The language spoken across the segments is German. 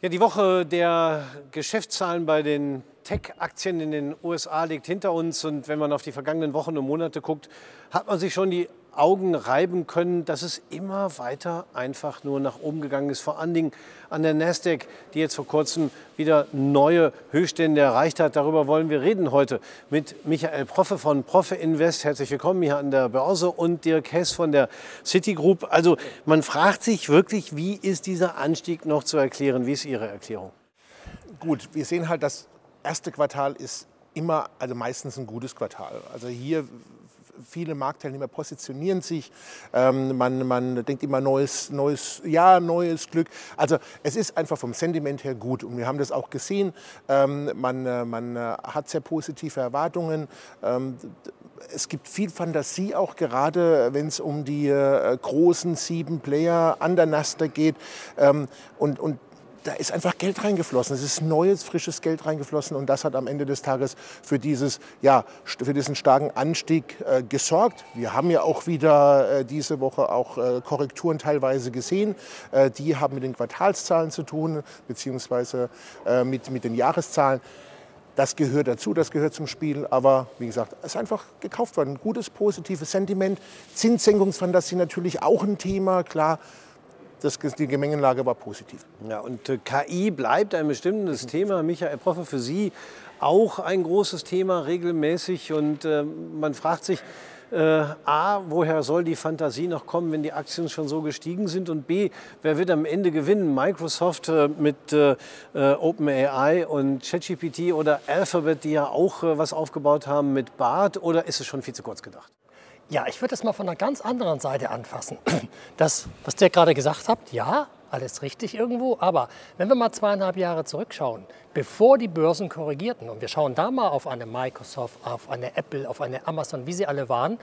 Ja, die Woche der Geschäftszahlen bei den Tech-Aktien in den USA liegt hinter uns. Und wenn man auf die vergangenen Wochen und Monate guckt, hat man sich schon die Augen reiben können, dass es immer weiter einfach nur nach oben gegangen ist. Vor allen Dingen an der Nasdaq, die jetzt vor kurzem wieder neue Höchststände erreicht hat. Darüber wollen wir reden heute mit Michael Proffe von Proffe Invest. Herzlich willkommen hier an der Börse und Dirk Hess von der Citigroup. Also man fragt sich wirklich, wie ist dieser Anstieg noch zu erklären? Wie ist Ihre Erklärung? Gut, wir sehen halt, das erste Quartal ist immer, also meistens ein gutes Quartal. Also hier viele Marktteilnehmer positionieren sich. Ähm, man, man denkt immer neues, neues Jahr, neues Glück. Also es ist einfach vom Sentiment her gut und wir haben das auch gesehen. Ähm, man, äh, man äh, hat sehr positive Erwartungen. Ähm, es gibt viel Fantasie auch gerade, wenn es um die äh, großen sieben Player an der Nasdaq geht. Ähm, und, und da ist einfach Geld reingeflossen. Es ist neues, frisches Geld reingeflossen und das hat am Ende des Tages für, dieses, ja, für diesen starken Anstieg äh, gesorgt. Wir haben ja auch wieder äh, diese Woche auch äh, Korrekturen teilweise gesehen. Äh, die haben mit den Quartalszahlen zu tun, beziehungsweise äh, mit, mit den Jahreszahlen. Das gehört dazu, das gehört zum Spiel. Aber wie gesagt, es ist einfach gekauft worden. Ein gutes, positives Sentiment. Zinssenkungsfantasie natürlich auch ein Thema, klar das, die Gemengenlage war positiv. Ja, und äh, KI bleibt ein bestimmtes Thema. Michael Proffe, für Sie auch ein großes Thema regelmäßig. Und äh, man fragt sich, äh, A, woher soll die Fantasie noch kommen, wenn die Aktien schon so gestiegen sind? Und B, wer wird am Ende gewinnen? Microsoft äh, mit äh, äh OpenAI und ChatGPT oder Alphabet, die ja auch äh, was aufgebaut haben mit BART? Oder ist es schon viel zu kurz gedacht? Ja, ich würde das mal von einer ganz anderen Seite anfassen. Das, was der gerade gesagt hat, ja, alles richtig irgendwo. Aber wenn wir mal zweieinhalb Jahre zurückschauen, bevor die Börsen korrigierten, und wir schauen da mal auf eine Microsoft, auf eine Apple, auf eine Amazon, wie sie alle waren,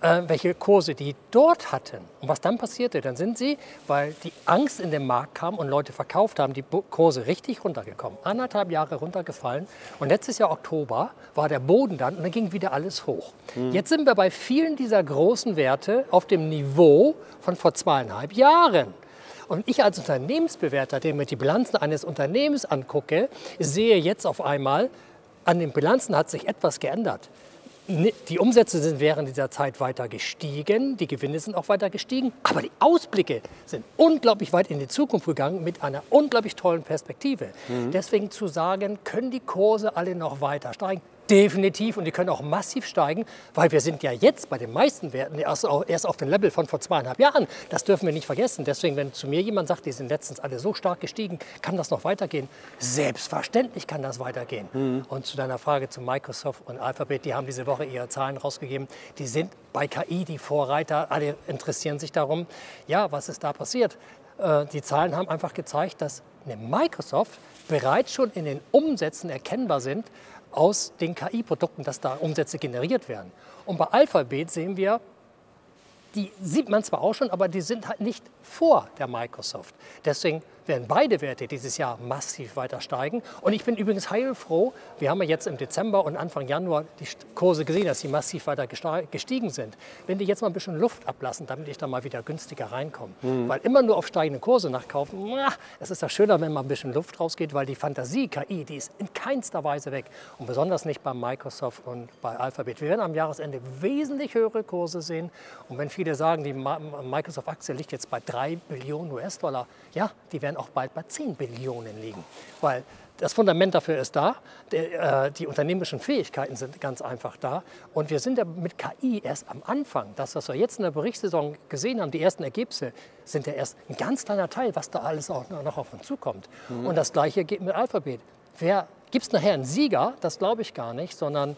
äh, welche Kurse die dort hatten und was dann passierte, dann sind sie, weil die Angst in den Markt kam und Leute verkauft haben, die Kurse richtig runtergekommen. Anderthalb Jahre runtergefallen und letztes Jahr Oktober war der Boden dann und dann ging wieder alles hoch. Mhm. Jetzt sind wir bei vielen dieser großen Werte auf dem Niveau von vor zweieinhalb Jahren. Und ich als Unternehmensbewerter, der mir die Bilanzen eines Unternehmens angucke, sehe jetzt auf einmal, an den Bilanzen hat sich etwas geändert. Die Umsätze sind während dieser Zeit weiter gestiegen, die Gewinne sind auch weiter gestiegen, aber die Ausblicke sind unglaublich weit in die Zukunft gegangen mit einer unglaublich tollen Perspektive. Mhm. Deswegen zu sagen, können die Kurse alle noch weiter steigen? Definitiv und die können auch massiv steigen, weil wir sind ja jetzt bei den meisten Werten erst, erst auf dem Level von vor zweieinhalb Jahren. Das dürfen wir nicht vergessen. Deswegen, wenn zu mir jemand sagt, die sind letztens alle so stark gestiegen, kann das noch weitergehen? Selbstverständlich kann das weitergehen. Mhm. Und zu deiner Frage zu Microsoft und Alphabet, die haben diese Woche ihre Zahlen rausgegeben. Die sind bei KI die Vorreiter. Alle interessieren sich darum. Ja, was ist da passiert? Äh, die Zahlen haben einfach gezeigt, dass eine Microsoft bereits schon in den Umsätzen erkennbar sind, aus den KI-Produkten, dass da Umsätze generiert werden. Und bei Alphabet sehen wir, die sieht man zwar auch schon, aber die sind halt nicht vor der Microsoft. Deswegen werden beide Werte dieses Jahr massiv weiter steigen. Und ich bin übrigens heilfroh, wir haben ja jetzt im Dezember und Anfang Januar die Kurse gesehen, dass sie massiv weiter gestiegen sind. Wenn die jetzt mal ein bisschen Luft ablassen, damit ich da mal wieder günstiger reinkomme. Mhm. Weil immer nur auf steigende Kurse nachkaufen, es ist ja schöner, wenn mal ein bisschen Luft rausgeht, weil die Fantasie KI, die ist in keinster Weise weg. Und besonders nicht bei Microsoft und bei Alphabet. Wir werden am Jahresende wesentlich höhere Kurse sehen. Und wenn viele sagen, die Microsoft-Aktie liegt jetzt bei 3 Billionen US-Dollar, ja, die werden auch bald bei 10 Billionen liegen. Weil das Fundament dafür ist da, der, äh, die unternehmerischen Fähigkeiten sind ganz einfach da. Und wir sind ja mit KI erst am Anfang. Das, was wir jetzt in der Berichtssaison gesehen haben, die ersten Ergebnisse, sind ja erst ein ganz kleiner Teil, was da alles auch noch auf uns zukommt. Mhm. Und das Gleiche geht mit Alphabet. Gibt es nachher einen Sieger? Das glaube ich gar nicht, sondern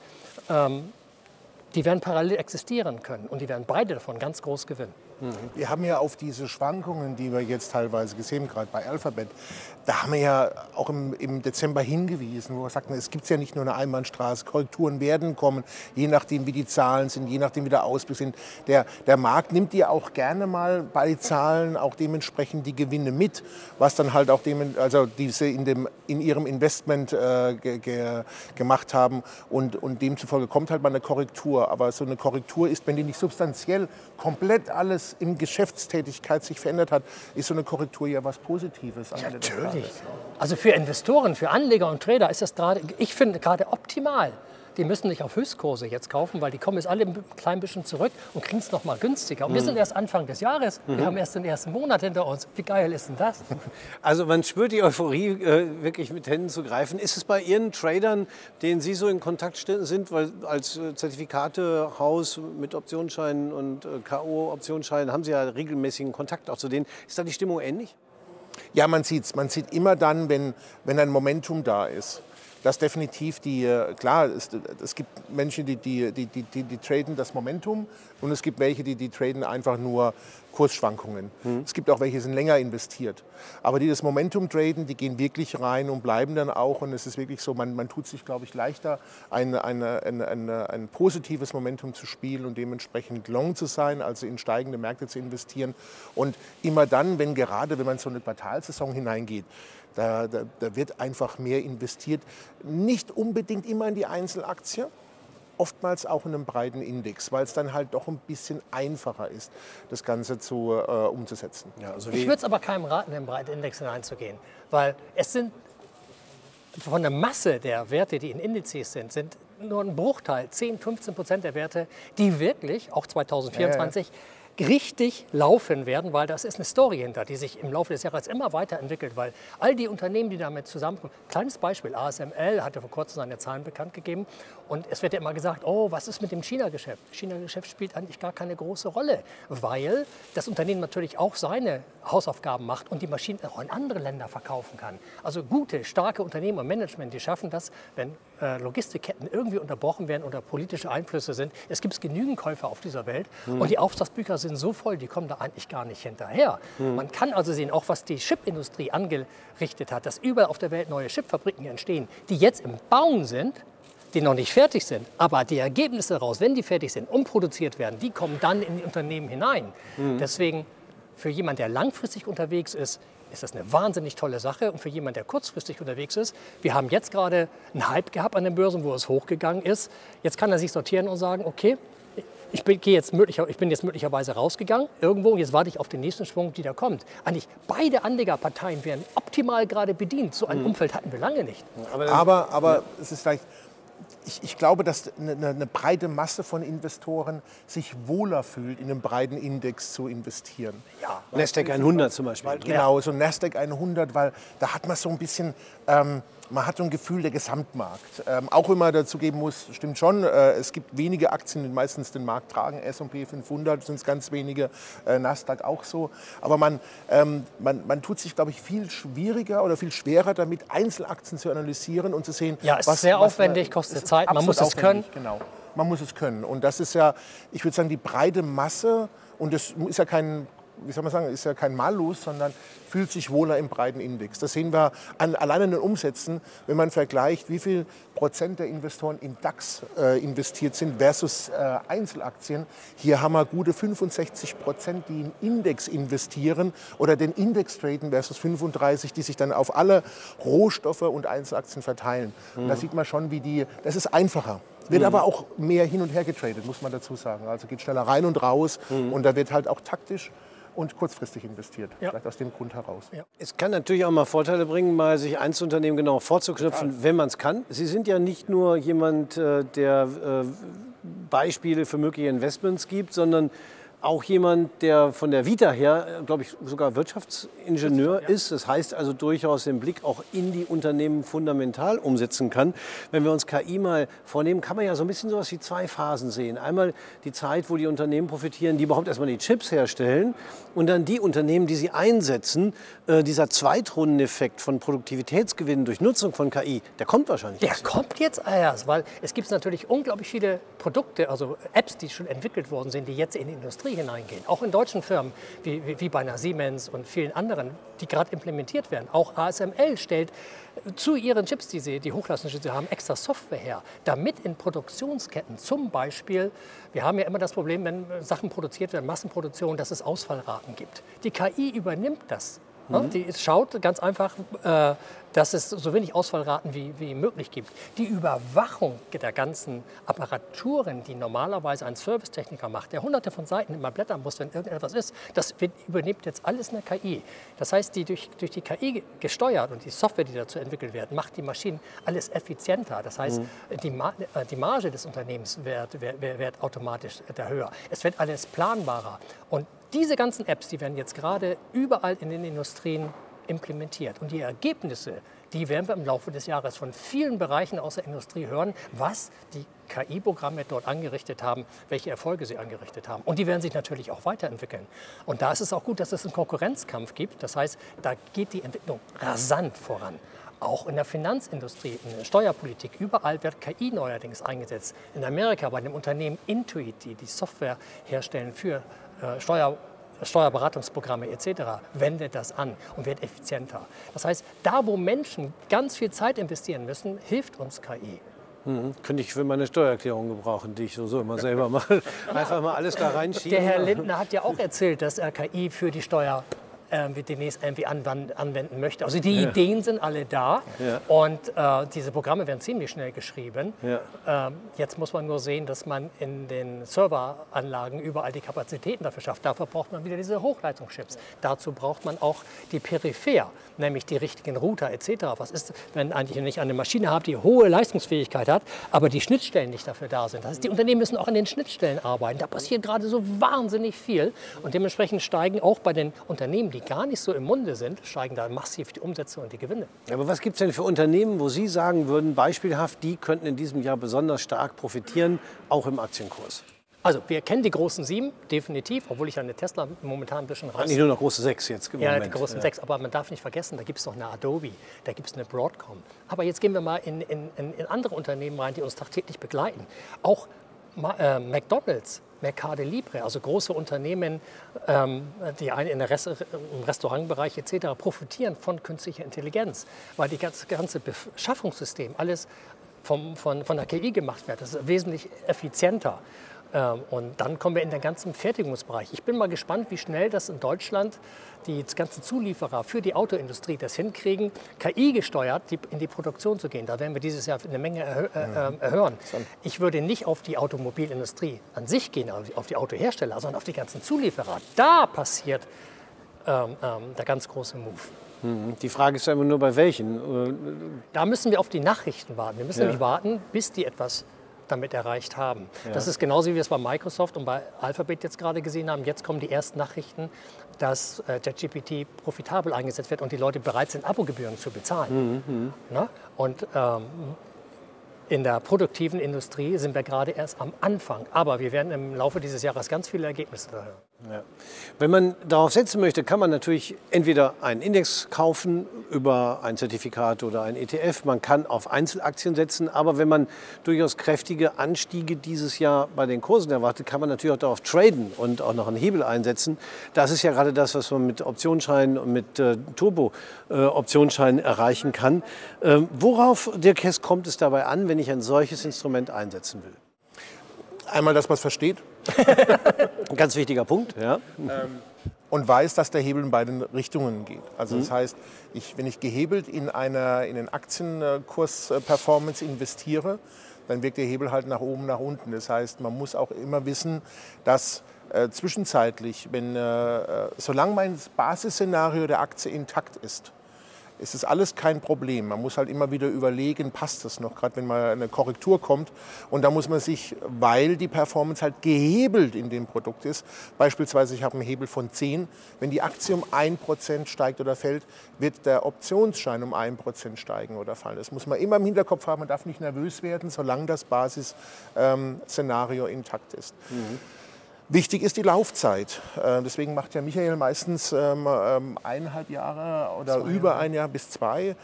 ähm, die werden parallel existieren können und die werden beide davon ganz groß gewinnen. Wir haben ja auf diese Schwankungen, die wir jetzt teilweise gesehen haben, gerade bei Alphabet, da haben wir ja auch im, im Dezember hingewiesen, wo wir sagten, es gibt ja nicht nur eine Einbahnstraße, Korrekturen werden kommen, je nachdem wie die Zahlen sind, je nachdem wie der Ausblick sind. Der, der Markt nimmt ja auch gerne mal bei Zahlen auch dementsprechend die Gewinne mit, was dann halt auch dem, also diese in, dem, in ihrem Investment äh, ge, ge, gemacht haben und, und demzufolge kommt halt mal eine Korrektur. Aber so eine Korrektur ist, wenn die nicht substanziell komplett alles alles im Geschäftstätigkeit sich verändert hat, ist so eine Korrektur ja was Positives. Des Natürlich. Also für Investoren, für Anleger und Trader ist das gerade, ich finde gerade optimal. Die müssen nicht auf Höchstkurse jetzt kaufen, weil die kommen jetzt alle ein klein bisschen zurück und kriegen es noch mal günstiger. Und wir sind erst Anfang des Jahres. Wir haben erst den ersten Monat hinter uns. Wie geil ist denn das? Also man spürt die Euphorie, äh, wirklich mit Händen zu greifen. Ist es bei Ihren Tradern, denen Sie so in Kontakt sind, weil als äh, Zertifikatehaus mit Optionsscheinen und äh, K.O.-Optionsscheinen haben Sie ja regelmäßigen Kontakt auch zu denen. Ist da die Stimmung ähnlich? Ja, man sieht es. Man sieht immer dann, wenn, wenn ein Momentum da ist. Dass definitiv die, äh, klar, es, es gibt Menschen, die, die, die, die, die, traden das Momentum und es gibt welche, die, die traden einfach nur Kursschwankungen. Es gibt auch welche, die sind länger investiert. Aber die das Momentum traden, die gehen wirklich rein und bleiben dann auch. Und es ist wirklich so, man, man tut sich, glaube ich, leichter, ein, eine, eine, ein positives Momentum zu spielen und dementsprechend long zu sein, also in steigende Märkte zu investieren. Und immer dann, wenn gerade, wenn man so eine Quartalsaison hineingeht, da, da, da wird einfach mehr investiert. Nicht unbedingt immer in die Einzelaktie, oftmals auch in einem breiten Index, weil es dann halt doch ein bisschen einfacher ist, das Ganze zu, äh, umzusetzen. Ja, also Ich würde es aber keinem raten, in den breiten Index hineinzugehen, weil es sind von der Masse der Werte, die in Indizes sind, sind nur ein Bruchteil, 10, 15 Prozent der Werte, die wirklich, auch 2024, richtig laufen werden, weil das ist eine Story hinter, die sich im Laufe des Jahres immer weiterentwickelt, weil all die Unternehmen, die damit zusammenkommen, kleines Beispiel, ASML hatte vor kurzem seine Zahlen bekannt gegeben und es wird ja immer gesagt, oh, was ist mit dem China-Geschäft? China-Geschäft spielt eigentlich gar keine große Rolle, weil das Unternehmen natürlich auch seine Hausaufgaben macht und die Maschinen auch in andere Länder verkaufen kann. Also gute, starke Unternehmen und Management, die schaffen das, wenn Logistikketten irgendwie unterbrochen werden oder politische Einflüsse sind. Es gibt genügend Käufer auf dieser Welt und die Auftragsbücher sind so voll, die kommen da eigentlich gar nicht hinterher. Man kann also sehen, auch was die Chipindustrie angerichtet hat, dass überall auf der Welt neue Chipfabriken entstehen, die jetzt im Bauen sind, die noch nicht fertig sind, aber die Ergebnisse daraus, wenn die fertig sind und produziert werden, die kommen dann in die Unternehmen hinein. Deswegen für jemanden, der langfristig unterwegs ist, ist das eine wahnsinnig tolle Sache. Und für jemanden, der kurzfristig unterwegs ist, wir haben jetzt gerade einen Hype gehabt an den Börsen, wo es hochgegangen ist. Jetzt kann er sich sortieren und sagen, okay, ich bin, gehe jetzt möglicher, ich bin jetzt möglicherweise rausgegangen irgendwo und jetzt warte ich auf den nächsten Schwung, die da kommt. Eigentlich beide Anlegerparteien werden optimal gerade bedient. So ein Umfeld hatten wir lange nicht. Aber, aber es ist vielleicht, ich, ich glaube, dass eine, eine- breite Masse von Investoren sich wohler fühlt, in einen breiten Index zu investieren. Ja. Nasdaq 100 zum Beispiel. Weil, genau, so Nasdaq 100, weil da hat man so ein bisschen, ähm, man hat so ein Gefühl der Gesamtmarkt. Ähm, auch wenn man dazu geben muss, stimmt schon, äh, es gibt wenige Aktien, die meistens den Markt tragen. S&P 500 sind es ganz wenige, äh, Nasdaq auch so. Aber man, ähm, man, man tut sich, glaube ich, viel schwieriger oder viel schwerer damit, Einzelaktien zu analysieren und zu sehen, Ja, es ist sehr aufwendig, kostet es ist Zeit, man muss es können. Genau, man muss es können. Und das ist ja, ich würde sagen, die breite Masse, und das ist ja kein, wie soll man sagen, ist ja kein Malus, sondern fühlt sich wohler im breiten Index. Das sehen wir an, allein an den Umsätzen, wenn man vergleicht, wie viel Prozent der Investoren in DAX äh, investiert sind versus äh, Einzelaktien. Hier haben wir gute 65 Prozent, die in Index investieren oder den Index traden versus 35, die sich dann auf alle Rohstoffe und Einzelaktien verteilen. Und da sieht man schon, wie die, das ist einfacher. Wird aber auch mehr hin und her getradet, muss man dazu sagen. Also geht schneller rein und raus und da wird halt auch taktisch und kurzfristig investiert. Ja. Vielleicht aus dem Grund heraus. Es kann natürlich auch mal Vorteile bringen, mal sich Einzelunternehmen genau vorzuknüpfen, wenn man es kann. Sie sind ja nicht nur jemand, äh, der äh, Beispiele für mögliche Investments gibt, sondern auch jemand, der von der Vita her, glaube ich, sogar Wirtschaftsingenieur ist. Das heißt also durchaus den Blick auch in die Unternehmen fundamental umsetzen kann. Wenn wir uns KI mal vornehmen, kann man ja so ein bisschen sowas wie zwei Phasen sehen. Einmal die Zeit, wo die Unternehmen profitieren, die überhaupt erstmal die Chips herstellen und dann die Unternehmen, die sie einsetzen. Äh, dieser Zweitrundeneffekt von Produktivitätsgewinnen durch Nutzung von KI, der kommt wahrscheinlich. Der erst. kommt jetzt erst, weil es gibt natürlich unglaublich viele Produkte, also Apps, die schon entwickelt worden sind, die jetzt in die Industrie hineingehen. Auch in deutschen Firmen, wie, wie, wie bei einer Siemens und vielen anderen, die gerade implementiert werden. Auch ASML stellt zu ihren Chips, die sie, die Hochleistungschips haben, extra Software her, damit in Produktionsketten zum Beispiel, wir haben ja immer das Problem, wenn Sachen produziert werden, Massenproduktion, dass es Ausfallraten gibt. Die KI übernimmt das Mhm. Die schaut ganz einfach, äh, dass es so wenig Ausfallraten wie, wie möglich gibt. Die Überwachung der ganzen Apparaturen, die normalerweise ein Servicetechniker macht, der hunderte von Seiten immer blättern muss, wenn irgendetwas ist, das übernimmt jetzt alles eine KI. Das heißt, die durch, durch die KI gesteuert und die Software, die dazu entwickelt wird, macht die Maschinen alles effizienter. Das heißt, mhm. die, äh, die Marge des Unternehmens wird, wird, wird automatisch höher. Es wird alles planbarer. Und diese ganzen Apps, die werden jetzt gerade überall in den Industrien implementiert. Und die Ergebnisse, die werden wir im Laufe des Jahres von vielen Bereichen aus der Industrie hören, was die KI-Programme dort angerichtet haben, welche Erfolge sie angerichtet haben. Und die werden sich natürlich auch weiterentwickeln. Und da ist es auch gut, dass es einen Konkurrenzkampf gibt. Das heißt, da geht die Entwicklung rasant voran. Auch in der Finanzindustrie, in der Steuerpolitik, überall wird KI neuerdings eingesetzt. In Amerika bei dem Unternehmen Intuit, die die Software herstellen für äh, Steuer Steuerberatungsprogramme etc. wendet das an und wird effizienter. Das heißt, da wo Menschen ganz viel Zeit investieren müssen, hilft uns KI. Mhm. Könnte ich für meine Steuererklärung gebrauchen, die ich so immer selber mache. Einfach mal alles da reinschieben. Der Herr Lindner hat ja auch erzählt, dass er KI für die Steuer äh, demnächst irgendwie anwenden möchte. Also die ja. Ideen sind alle da ja. und äh, diese Programme werden ziemlich schnell geschrieben. Ja. Ähm, jetzt muss man nur sehen, dass man in den Serveranlagen überall die Kapazitäten dafür schafft. Dafür braucht man wieder diese Hochleitungschips. Dazu braucht man auch die Peripher, nämlich die richtigen Router etc. Was ist, wenn eigentlich nicht eine Maschine habe, die hohe Leistungsfähigkeit hat, aber die Schnittstellen nicht dafür da sind? Das heißt, die Unternehmen müssen auch an den Schnittstellen arbeiten. Da passiert gerade so wahnsinnig viel und dementsprechend steigen auch bei den Unternehmen, die die gar nicht so im Munde sind, steigen da massiv die Umsätze und die Gewinne. Aber was gibt es denn für Unternehmen, wo Sie sagen würden, beispielhaft, die könnten in diesem Jahr besonders stark profitieren, auch im Aktienkurs? Also wir kennen die großen sieben, definitiv, obwohl ich an der Tesla momentan ein bisschen raus... Eigentlich nur noch große sechs jetzt im Ja, Moment. die großen ja. sechs, aber man darf nicht vergessen, da gibt es noch eine Adobe, da gibt es eine Broadcom. Aber jetzt gehen wir mal in, in, in andere Unternehmen rein, die uns tagtäglich begleiten. Auch äh, McDonald's Mercade Libre, also große Unternehmen, ähm, die in der Rest, im Restaurantbereich etc. profitieren von künstlicher Intelligenz, weil die ganze, ganze Beschaffungssystem alles vom, von, von der KI gemacht wird. Das ist wesentlich effizienter. Ähm, und dann kommen wir in den ganzen Fertigungsbereich. Ich bin mal gespannt, wie schnell das in Deutschland die ganzen Zulieferer für die Autoindustrie das hinkriegen, KI gesteuert in die Produktion zu gehen. Da werden wir dieses Jahr eine Menge äh, ähm, erhören. Ich würde nicht auf die Automobilindustrie an sich gehen, auf die Autohersteller, sondern auf die ganzen Zulieferer. Da passiert ähm, ähm, der ganz große Move. Mhm. Die Frage ist ja immer nur bei welchen. Äh, da müssen wir auf die Nachrichten warten. Wir müssen ja. nämlich warten, bis die etwas damit erreicht haben. Ja. Das ist genauso wie wir es bei Microsoft und bei Alphabet jetzt gerade gesehen haben. Jetzt kommen die ersten Nachrichten, dass äh, JetGPT profitabel eingesetzt wird und die Leute bereit sind, Abogebühren zu bezahlen. Mhm. mhm. Ne? Und ähm, in der produktiven Industrie sind wir gerade erst am Anfang. Aber wir werden im Laufe dieses Jahres ganz viele Ergebnisse da hören. Ja. Wenn man darauf setzen möchte, kann man natürlich entweder einen Index kaufen über ein Zertifikat oder ein ETF. Man kann auf Einzelaktien setzen. Aber wenn man durchaus kräftige Anstiege dieses Jahr bei den Kursen erwartet, kann man natürlich auch darauf traden und auch noch einen Hebel einsetzen. Das ist ja gerade das, was man mit Optionsscheinen und mit äh, Turbo-Optionsscheinen äh, erreichen kann. Ähm, worauf, Dirk Hess, kommt es dabei an, wenn ich ein solches Instrument einsetzen will? Einmal, dass man es versteht. Ein ganz wichtiger Punkt, ja. Ähm, und weiß, dass der Hebel in beiden Richtungen geht. Also das mhm. heißt, ich, wenn ich gehebelt in, einer, in einen Aktienkurs-Performance investiere, dann wirkt der Hebel halt nach oben, nach unten. Das heißt, man muss auch immer wissen, dass äh, zwischenzeitlich, wenn, äh, äh solange mein Basisszenario der Aktie intakt ist, es ist alles kein Problem. Man muss halt immer wieder überlegen, passt das noch, gerade wenn mal eine Korrektur kommt. Und da muss man sich, weil die Performance halt gehebelt in dem Produkt ist, beispielsweise ich habe einen Hebel von 10, wenn die Aktie um 1% steigt oder fällt, wird der Optionsschein um 1% steigen oder fallen. Das muss man immer im Hinterkopf haben, man darf nicht nervös werden, solange das Basisszenario ähm, intakt ist. Mhm. Wichtig ist die Laufzeit. Äh, deswegen macht ja Michael meistens ähm, ähm, eineinhalb Jahre oder zwei über ein Jahr bis zwei.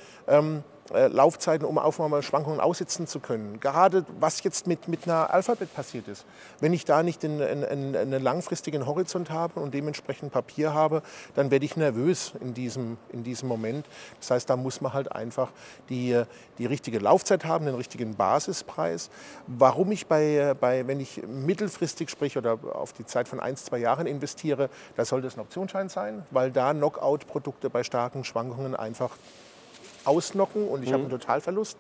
Äh, Laufzeiten, um auch mal Schwankungen aussitzen zu können. Gerade was jetzt mit, mit einer Alphabet passiert ist. Wenn ich da nicht einen, einen, einen langfristigen Horizont habe und dementsprechend Papier habe, dann werde ich nervös in diesem, in diesem Moment. Das heißt, da muss man halt einfach die, die richtige Laufzeit haben, den richtigen Basispreis. Warum ich bei, bei, wenn ich mittelfristig sprich oder auf die Zeit von ein, zwei Jahren investiere, da sollte es ein Optionsschein sein, weil da Knockout-Produkte bei starken Schwankungen einfach ausnocken und ich mhm. habe einen Totalverlust.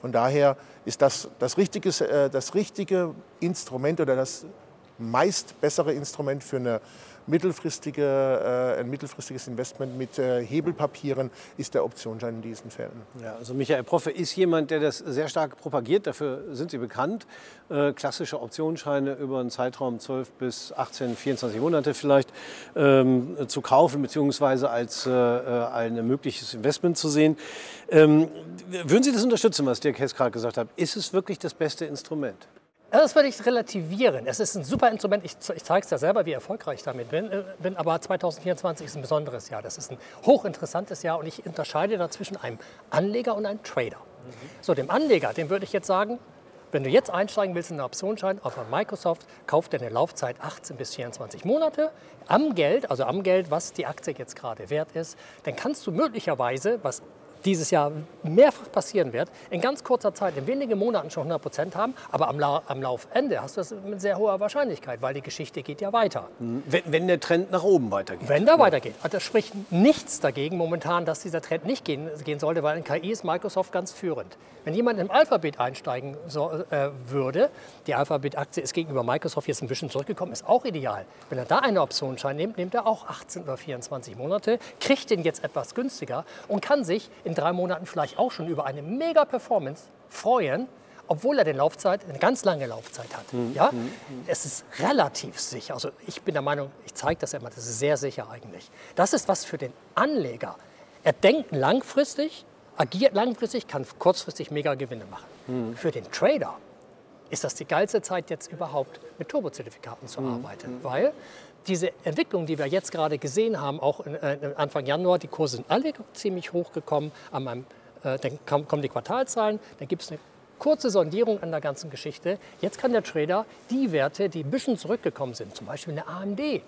Von daher ist das das richtige, äh, das richtige Instrument oder das meist bessere Instrument für eine mittelfristige, äh, ein mittelfristiges Investment mit äh, Hebelpapieren ist der Optionsschein in diesen Fällen. Ja, also Michael Proffe ist jemand, der das sehr stark propagiert. Dafür sind Sie bekannt. Äh, klassische Optionsscheine über einen Zeitraum 12 bis 18, 24 Monate vielleicht ähm, zu kaufen beziehungsweise als äh, ein mögliches Investment zu sehen. Ähm, würden Sie das unterstützen, was Dirk Hess gerade gesagt hat? Ist es wirklich das beste Instrument? Das würde ich relativieren. Es ist ein super Instrument. Ich, ich zeige es ja selber, wie erfolgreich ich damit bin, äh, bin. Aber 2024 ist ein besonderes Jahr. Das ist ein hochinteressantes Jahr und ich unterscheide da zwischen einem Anleger und einem Trader. Mhm. So, dem Anleger, dem würde ich jetzt sagen, wenn du jetzt einsteigen willst in einen Optionsschein auf Microsoft, kauf dir eine Laufzeit 18 bis 24 Monate am Geld, also am Geld, was die Aktie jetzt gerade wert ist. Dann kannst du möglicherweise, was dieses Jahr mehrfach passieren wird, in ganz kurzer Zeit, in wenigen Monaten schon 100 Prozent haben, aber am, La am Laufende hast du das mit sehr hoher Wahrscheinlichkeit, weil die Geschichte geht ja weiter. Wenn, wenn der Trend nach oben weitergeht. Wenn der ja. weitergeht. Also das spricht nichts dagegen momentan, dass dieser Trend nicht gehen, gehen sollte, weil in KI ist Microsoft ganz führend. Wenn jemand im Alphabet einsteigen so, äh, würde, die Alphabet-Aktie ist gegenüber Microsoft jetzt ein bisschen zurückgekommen, ist auch ideal. Wenn er da eine Optionsschein nimmt, nimmt er auch 18 oder 24 Monate, kriegt den jetzt etwas günstiger und kann sich in drei Monaten vielleicht auch schon über eine mega Performance freuen, obwohl er eine Laufzeit, eine ganz lange Laufzeit hat. Mhm. Ja? Mhm. Es ist relativ sicher. Also ich bin der Meinung, ich zeige das immer, das ist sehr sicher eigentlich. Das ist was für den Anleger. Er denkt langfristig, agiert langfristig, kann kurzfristig mega Gewinne machen. Mhm. Für den Trader ist das die geilste Zeit jetzt überhaupt mit Turbozertifikaten zu mhm. arbeiten, mhm. weil diese Entwicklung, die wir jetzt gerade gesehen haben, auch in, äh, Anfang Januar, die Kurse sind alle ziemlich hochgekommen. An meinem, äh, dann kommen die Quartalzahlen, dann gibt es eine kurze Sondierung an der ganzen Geschichte. Jetzt kann der Trader die Werte, die ein bisschen zurückgekommen sind, zum Beispiel eine AMD,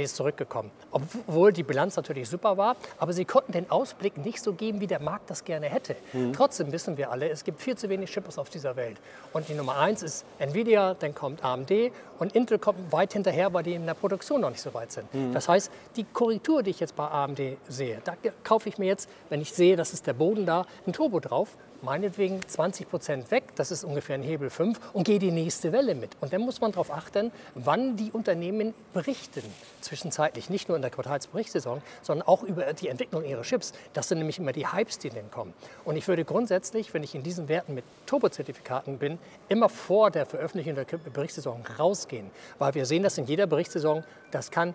ist zurückgekommen. Obwohl die Bilanz natürlich super war, aber sie konnten den Ausblick nicht so geben, wie der Markt das gerne hätte. Mhm. Trotzdem wissen wir alle, es gibt viel zu wenig Chips auf dieser Welt. Und die Nummer eins ist Nvidia, dann kommt AMD und Intel kommt weit hinterher, weil die in der Produktion noch nicht so weit sind. Mhm. Das heißt, die Korrektur, die ich jetzt bei AMD sehe, da kaufe ich mir jetzt, wenn ich sehe, das ist der Boden da, ein Turbo drauf meinetwegen 20 Prozent weg, das ist ungefähr ein Hebel 5, und gehe die nächste Welle mit. Und dann muss man darauf achten, wann die Unternehmen berichten, zwischenzeitlich, nicht nur in der Quartalsberichtssaison, sondern auch über die Entwicklung ihrer Chips. Das sind nämlich immer die Hypes, die dann kommen. Und ich würde grundsätzlich, wenn ich in diesen Werten mit Turbozertifikaten bin, immer vor der Veröffentlichung der Berichtssaison rausgehen, weil wir sehen das in jeder Berichtssaison, das kann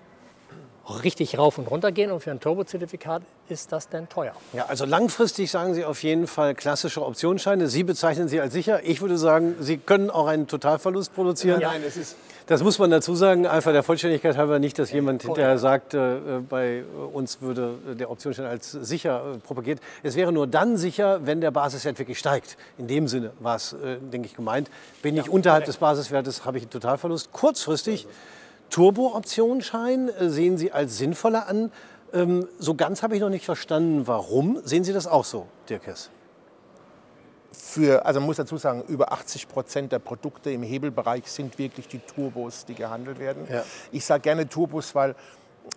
richtig rauf und runter gehen und für ein Turbozertifikat ist das denn teuer. Ja, also langfristig sagen Sie auf jeden Fall klassische Optionsscheine. Sie bezeichnen sie als sicher. Ich würde sagen, Sie können auch einen Totalverlust produzieren. Nein, es ist das muss man dazu sagen, einfach der Vollständigkeit halber nicht, dass jemand hinterher sagt, äh, bei uns würde der Optionsschein als sicher äh, propagiert. Es wäre nur dann sicher, wenn der Basiswert wirklich steigt. In dem Sinne war es, äh, denke ich, gemeint. Bin ich ja, unterhalb des Basiswertes, habe ich einen Totalverlust. Kurzfristig Turbo-Optionsschein äh, sehen Sie als sinnvoller an. Ähm, so ganz habe ich noch nicht verstanden, warum. Sehen Sie das auch so, Dirk Hess? Für, also man muss dazu sagen, über 80 Prozent der Produkte im Hebelbereich sind wirklich die Turbos, die gehandelt werden. Ja. Ich sage gerne Turbos, weil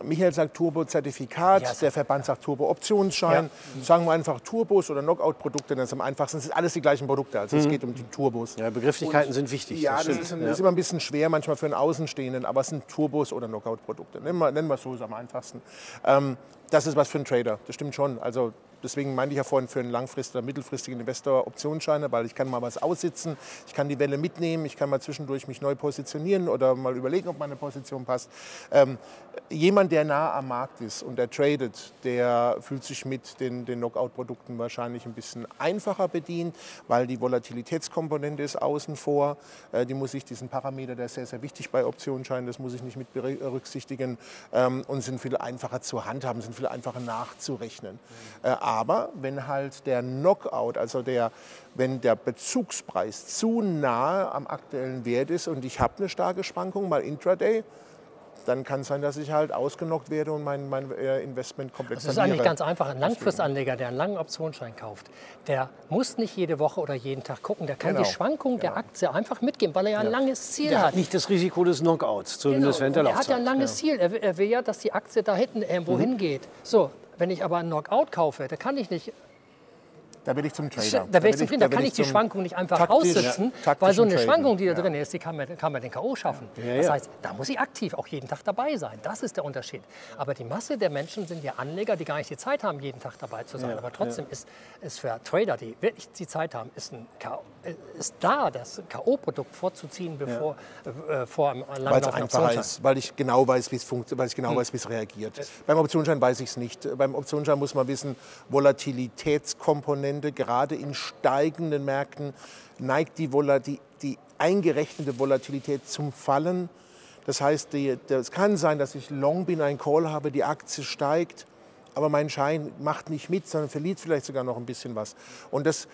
Michael sagt Turbo-Zertifikat, ja, der Verband sagt Turbo-Optionsschein. Ja. Sagen wir einfach Turbos oder Knockout-Produkte, das ist am einfachsten. Es sind alles die gleichen Produkte, also mhm. es geht um die Turbos. Ja, Begrifflichkeiten Und, sind wichtig. Ja, das, das ist, ein, ja. ist, immer ein bisschen schwer manchmal für einen Außenstehenden, aber es sind Turbos oder Knockout-Produkte. Nennen wir, nennen wir es so, ist am einfachsten. Ähm, das ist was für einen Trader, das stimmt schon. Also Deswegen meinte ich ja vorhin für einen langfristigen oder mittelfristigen Investor Optionsscheine, weil ich kann mal was aussitzen, ich kann die Welle mitnehmen, ich kann mal zwischendurch mich neu positionieren oder mal überlegen, ob meine Position passt. Ähm, jemand, der nah am Markt ist und der tradet, der fühlt sich mit den, den Knockout-Produkten wahrscheinlich ein bisschen einfacher bedient, weil die Volatilitätskomponente ist außen vor. Äh, die muss ich, diesen Parameter, der ist sehr, sehr wichtig bei Optionsscheinen, das muss ich nicht mit berücksichtigen ähm, und sind viel einfacher zu handhaben, sind viel einfacher nachzurechnen. Mhm. Äh, Aber wenn halt der Knockout, also der, wenn der Bezugspreis zu nahe am aktuellen Wert ist und ich habe eine starke Schwankung, mal intraday, dann kann es sein, dass ich halt ausgenockt werde und mein, mein äh, Investment komplett Das ist eigentlich ganz einfach. Ein Langfristanleger, der einen langen Optionsschein kauft, der muss nicht jede Woche oder jeden Tag gucken. Der kann Genau. die Schwankung der Aktie einfach mitgeben, weil er ja ein langes Ziel Der hat. hat nicht das Risiko des Knockouts, zumindest Genau. während der Und er hat ja Laufzeit. ein langes Ziel. Er will, er will ja, dass die Aktie da hinten irgendwo hingeht. So, wenn ich aber einen Knockout kaufe, da kann ich nicht Da bin ich zum Trader. Da, will ich bin zum Trainer, da bin kann ich die Schwankung nicht einfach taktisch- aussitzen, taktischen weil so eine Traden. Schwankung, die da Ja. drin ist, die kann man, kann man den K.O. schaffen. das ja. heißt, da muss ich aktiv auch jeden Tag dabei sein. Das ist der Unterschied. Aber die Masse der Menschen sind ja Anleger, die gar nicht die Zeit haben, jeden Tag dabei zu sein. Aber trotzdem ist, ist für Trader, die wirklich die Zeit haben, ist, ein K.O. ist da das K.O.-Produkt vorzuziehen, bevor äh, vor einem Weil es Optionsschein. ist, weil ich genau weiß, wie es funktioniert, weil ich Hm. genau weiß, wie es reagiert. Beim Optionsschein weiß ich es nicht. Beim Optionsschein muss man wissen, Volatilitätskomponente, gerade in steigenden Märkten, neigt die, Vola- die, eingerechnete Volatilität zum Fallen. Das heißt, es kann sein, dass ich long bin, ein Call habe, die Aktie steigt, aber mein Schein macht nicht mit, sondern verliert vielleicht sogar noch ein bisschen was. Und das,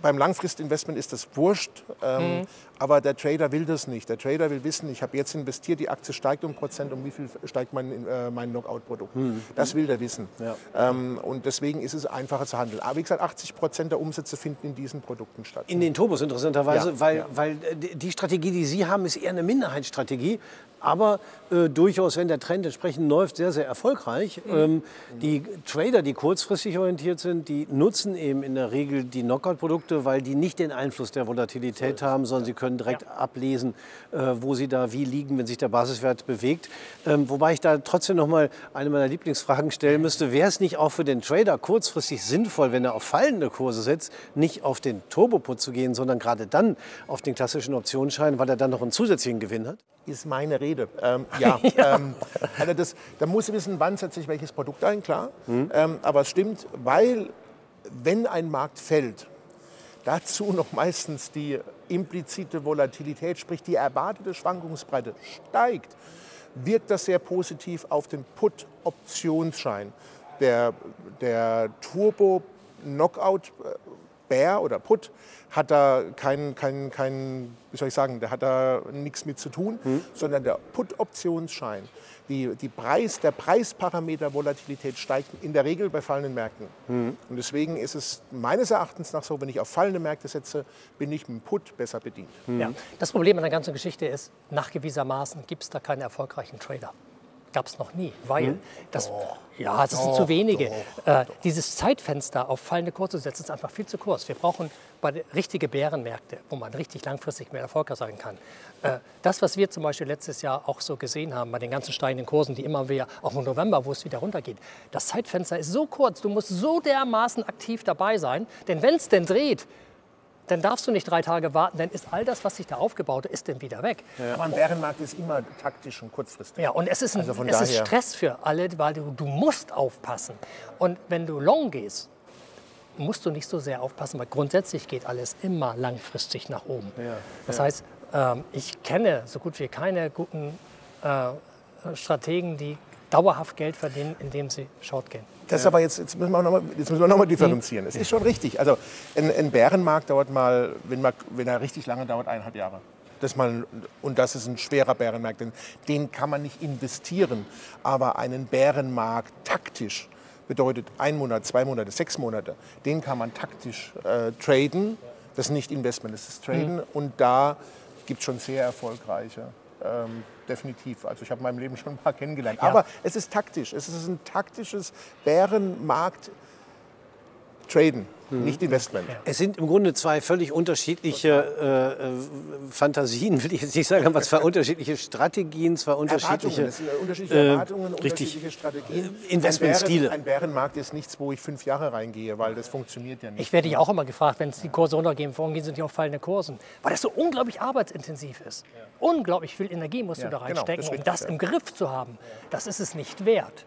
beim Langfristinvestment ist das wurscht, ähm, aber der Trader will das nicht. Der Trader will wissen, ich habe jetzt investiert, die Aktie steigt um Prozent, um wie viel steigt mein, äh, mein Knockout-Produkt. Das will der wissen. Ähm, und deswegen ist es einfacher zu handeln. Aber wie gesagt, 80 Prozent der Umsätze finden in diesen Produkten statt. In den Turbos interessanterweise, Ja, weil, ja. weil äh, die die Strategie, die Sie haben, ist eher eine Minderheitsstrategie, aber äh, durchaus, wenn der Trend entsprechend läuft, sehr, sehr erfolgreich. Mhm. Ähm, die Trader, die kurzfristig orientiert sind, die nutzen eben in der Regel die Knockout-Produkte, weil die nicht den Einfluss der Volatilität haben, sondern sie können direkt ablesen, äh, wo sie da wie liegen, wenn sich der Basiswert bewegt. Ähm, wobei ich da trotzdem noch mal eine meiner Lieblingsfragen stellen müsste, wäre es nicht auch für den Trader kurzfristig sinnvoll, wenn er auf fallende Kurse setzt, nicht auf den Turboput zu gehen, sondern gerade dann auf den klassischen Optionsschein, weil er dann noch einen zusätzlichen Gewinn hat? ist meine Rede. Ähm, ja, Ähm, also das, da muss ich wissen, wann setze ich welches Produkt ein, klar. Ähm, aber es stimmt, weil wenn ein Markt fällt, dazu noch meistens die implizite Volatilität, sprich die erwartete Schwankungsbreite steigt, wirkt das sehr positiv auf den Put-Optionsschein. Der, der Turbo-Knockout Bär oder Put hat da keinen, kein, kein, wie soll ich sagen, der hat da nichts mit zu tun, sondern der Put-Optionsschein, die, die Preis, der Preisparameter Volatilität steigt in der Regel bei fallenden Märkten. Und deswegen ist es meines Erachtens nach so, wenn ich auf fallende Märkte setze, bin ich mit dem Put besser bedient. Ja. Das Problem an der ganzen Geschichte ist, nachgewiesenermaßen gibt es da keine erfolgreichen Trader. Gab es noch nie, weil das, ja, das sind zu wenige. äh, dieses Zeitfenster auf fallende Kurse zu setzen, ist einfach viel zu kurz. Wir brauchen bei richtige Bärenmärkte, wo man richtig langfristig mehr erfolgreich sein kann. Äh, das, was wir zum Beispiel letztes Jahr auch so gesehen haben, bei den ganzen steigenden Kursen, die immer wieder, auch im November, wo es wieder runtergeht, das Zeitfenster ist so kurz, du musst so dermaßen aktiv dabei sein, denn wenn es denn dreht, dann darfst du nicht drei Tage warten, dann ist all das, was sich da aufgebaut hat, ist dann wieder weg. Aber ein Bärenmarkt ist immer taktisch und kurzfristig. Ja, und es ist, ein, Also von es ist Stress für alle, weil du, du musst aufpassen. Und wenn du long gehst, musst du nicht so sehr aufpassen, weil grundsätzlich geht alles immer langfristig nach oben. das heißt, ähm, ich kenne so gut wie keine guten äh, Strategen, die dauerhaft Geld verdienen, indem sie short gehen. Das ist aber jetzt, jetzt müssen wir nochmal noch mal Mhm. differenzieren. Es ist schon richtig. Also ein, ein Bärenmarkt dauert mal wenn, man, wenn er richtig lange dauert, eineinhalb Jahre. Das mal, und das ist ein schwerer Bärenmarkt, denn den kann man nicht investieren. Aber einen Bärenmarkt taktisch bedeutet ein Monat, zwei Monate, sechs Monate, den kann man taktisch äh, traden. Das ist nicht Investment, das ist Traden. Mhm. Und da gibt es schon sehr erfolgreiche. Ähm, definitiv. Also ich habe in meinem Leben schon ein paar kennengelernt. Aber es ist taktisch. Es ist ein taktisches Bärenmarkt Traden, nicht Investment. Es sind im Grunde zwei völlig unterschiedliche äh, äh, Fantasien, will ich jetzt nicht sagen, aber zwei unterschiedliche Strategien, zwei unterschiedliche Erwartungen, sind unterschiedliche äh, Erwartungen, richtig, unterschiedliche Strategien. Investmentstile. Ein, Bären, ein Bärenmarkt ist nichts, wo ich fünf Jahre reingehe, weil das funktioniert ja nicht. Ich werde ja auch immer gefragt, wenn es die Kurse runtergehen, warum gehen sie nicht auf fallende Kursen? Weil das so unglaublich arbeitsintensiv ist. Unglaublich viel Energie musst Ja, du da genau, reinstecken, das ist um das ja. im Griff zu haben. Das ist es nicht wert.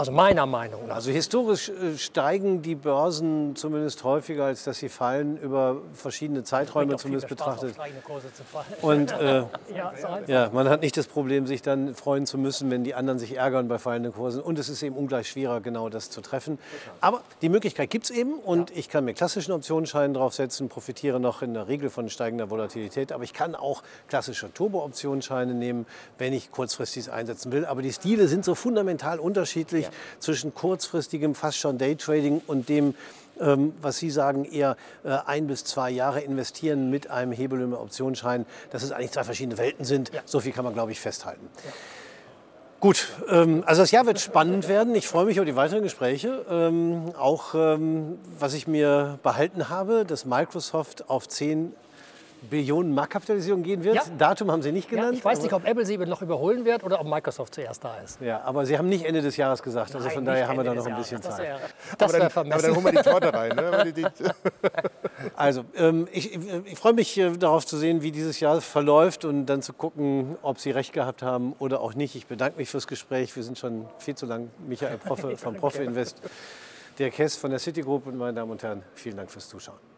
Also meiner Meinung nach. Also historisch äh, steigen die Börsen zumindest häufiger, als dass sie fallen, über verschiedene Zeiträume zumindest betrachtet. Und äh, ja, ja, man hat nicht das Problem, sich dann freuen zu müssen, wenn die anderen sich ärgern bei fallenden Kursen. Und es ist eben ungleich schwerer, genau das zu treffen. Aber die Möglichkeit gibt es eben und ja. ich kann mir klassischen Optionsschein draufsetzen, profitiere noch in der Regel von steigender Volatilität. Aber ich kann auch klassische Turbo-Optionsscheine nehmen, wenn ich kurzfristig einsetzen will. Aber die Stile sind so fundamental unterschiedlich zwischen kurzfristigem, fast schon Daytrading und dem, ähm, was Sie sagen, eher äh, ein bis zwei Jahre investieren mit einem Hebel im Optionsschein, dass es eigentlich zwei verschiedene Welten sind. Ja. So viel kann man, glaube ich, festhalten. Ja. Gut, ähm, also das Jahr wird spannend werden. Ich freue mich auf die weiteren Gespräche. Ähm, auch ähm, was ich mir behalten habe, dass Microsoft auf 10 Billionen Marktkapitalisierung gehen wird. Ja. Datum haben Sie nicht genannt. Ja, ich weiß nicht, ob Apple sie noch überholen wird oder ob Microsoft zuerst da ist. Ja, aber Sie haben nicht Ende des Jahres gesagt. Also Nein, von daher haben wir da noch ein bisschen Zeit. Das wäre aber, aber dann holen wir die Torte rein. Ne? also, ähm, ich, ich freue mich äh, darauf zu sehen, wie dieses Jahr verläuft und dann zu gucken, ob Sie recht gehabt haben oder auch nicht. Ich bedanke mich fürs Gespräch. Wir sind schon viel zu lang. Michael Proffe vom Profi Invest, der Kess von der Citigroup und meine Damen und Herren, vielen Dank fürs Zuschauen.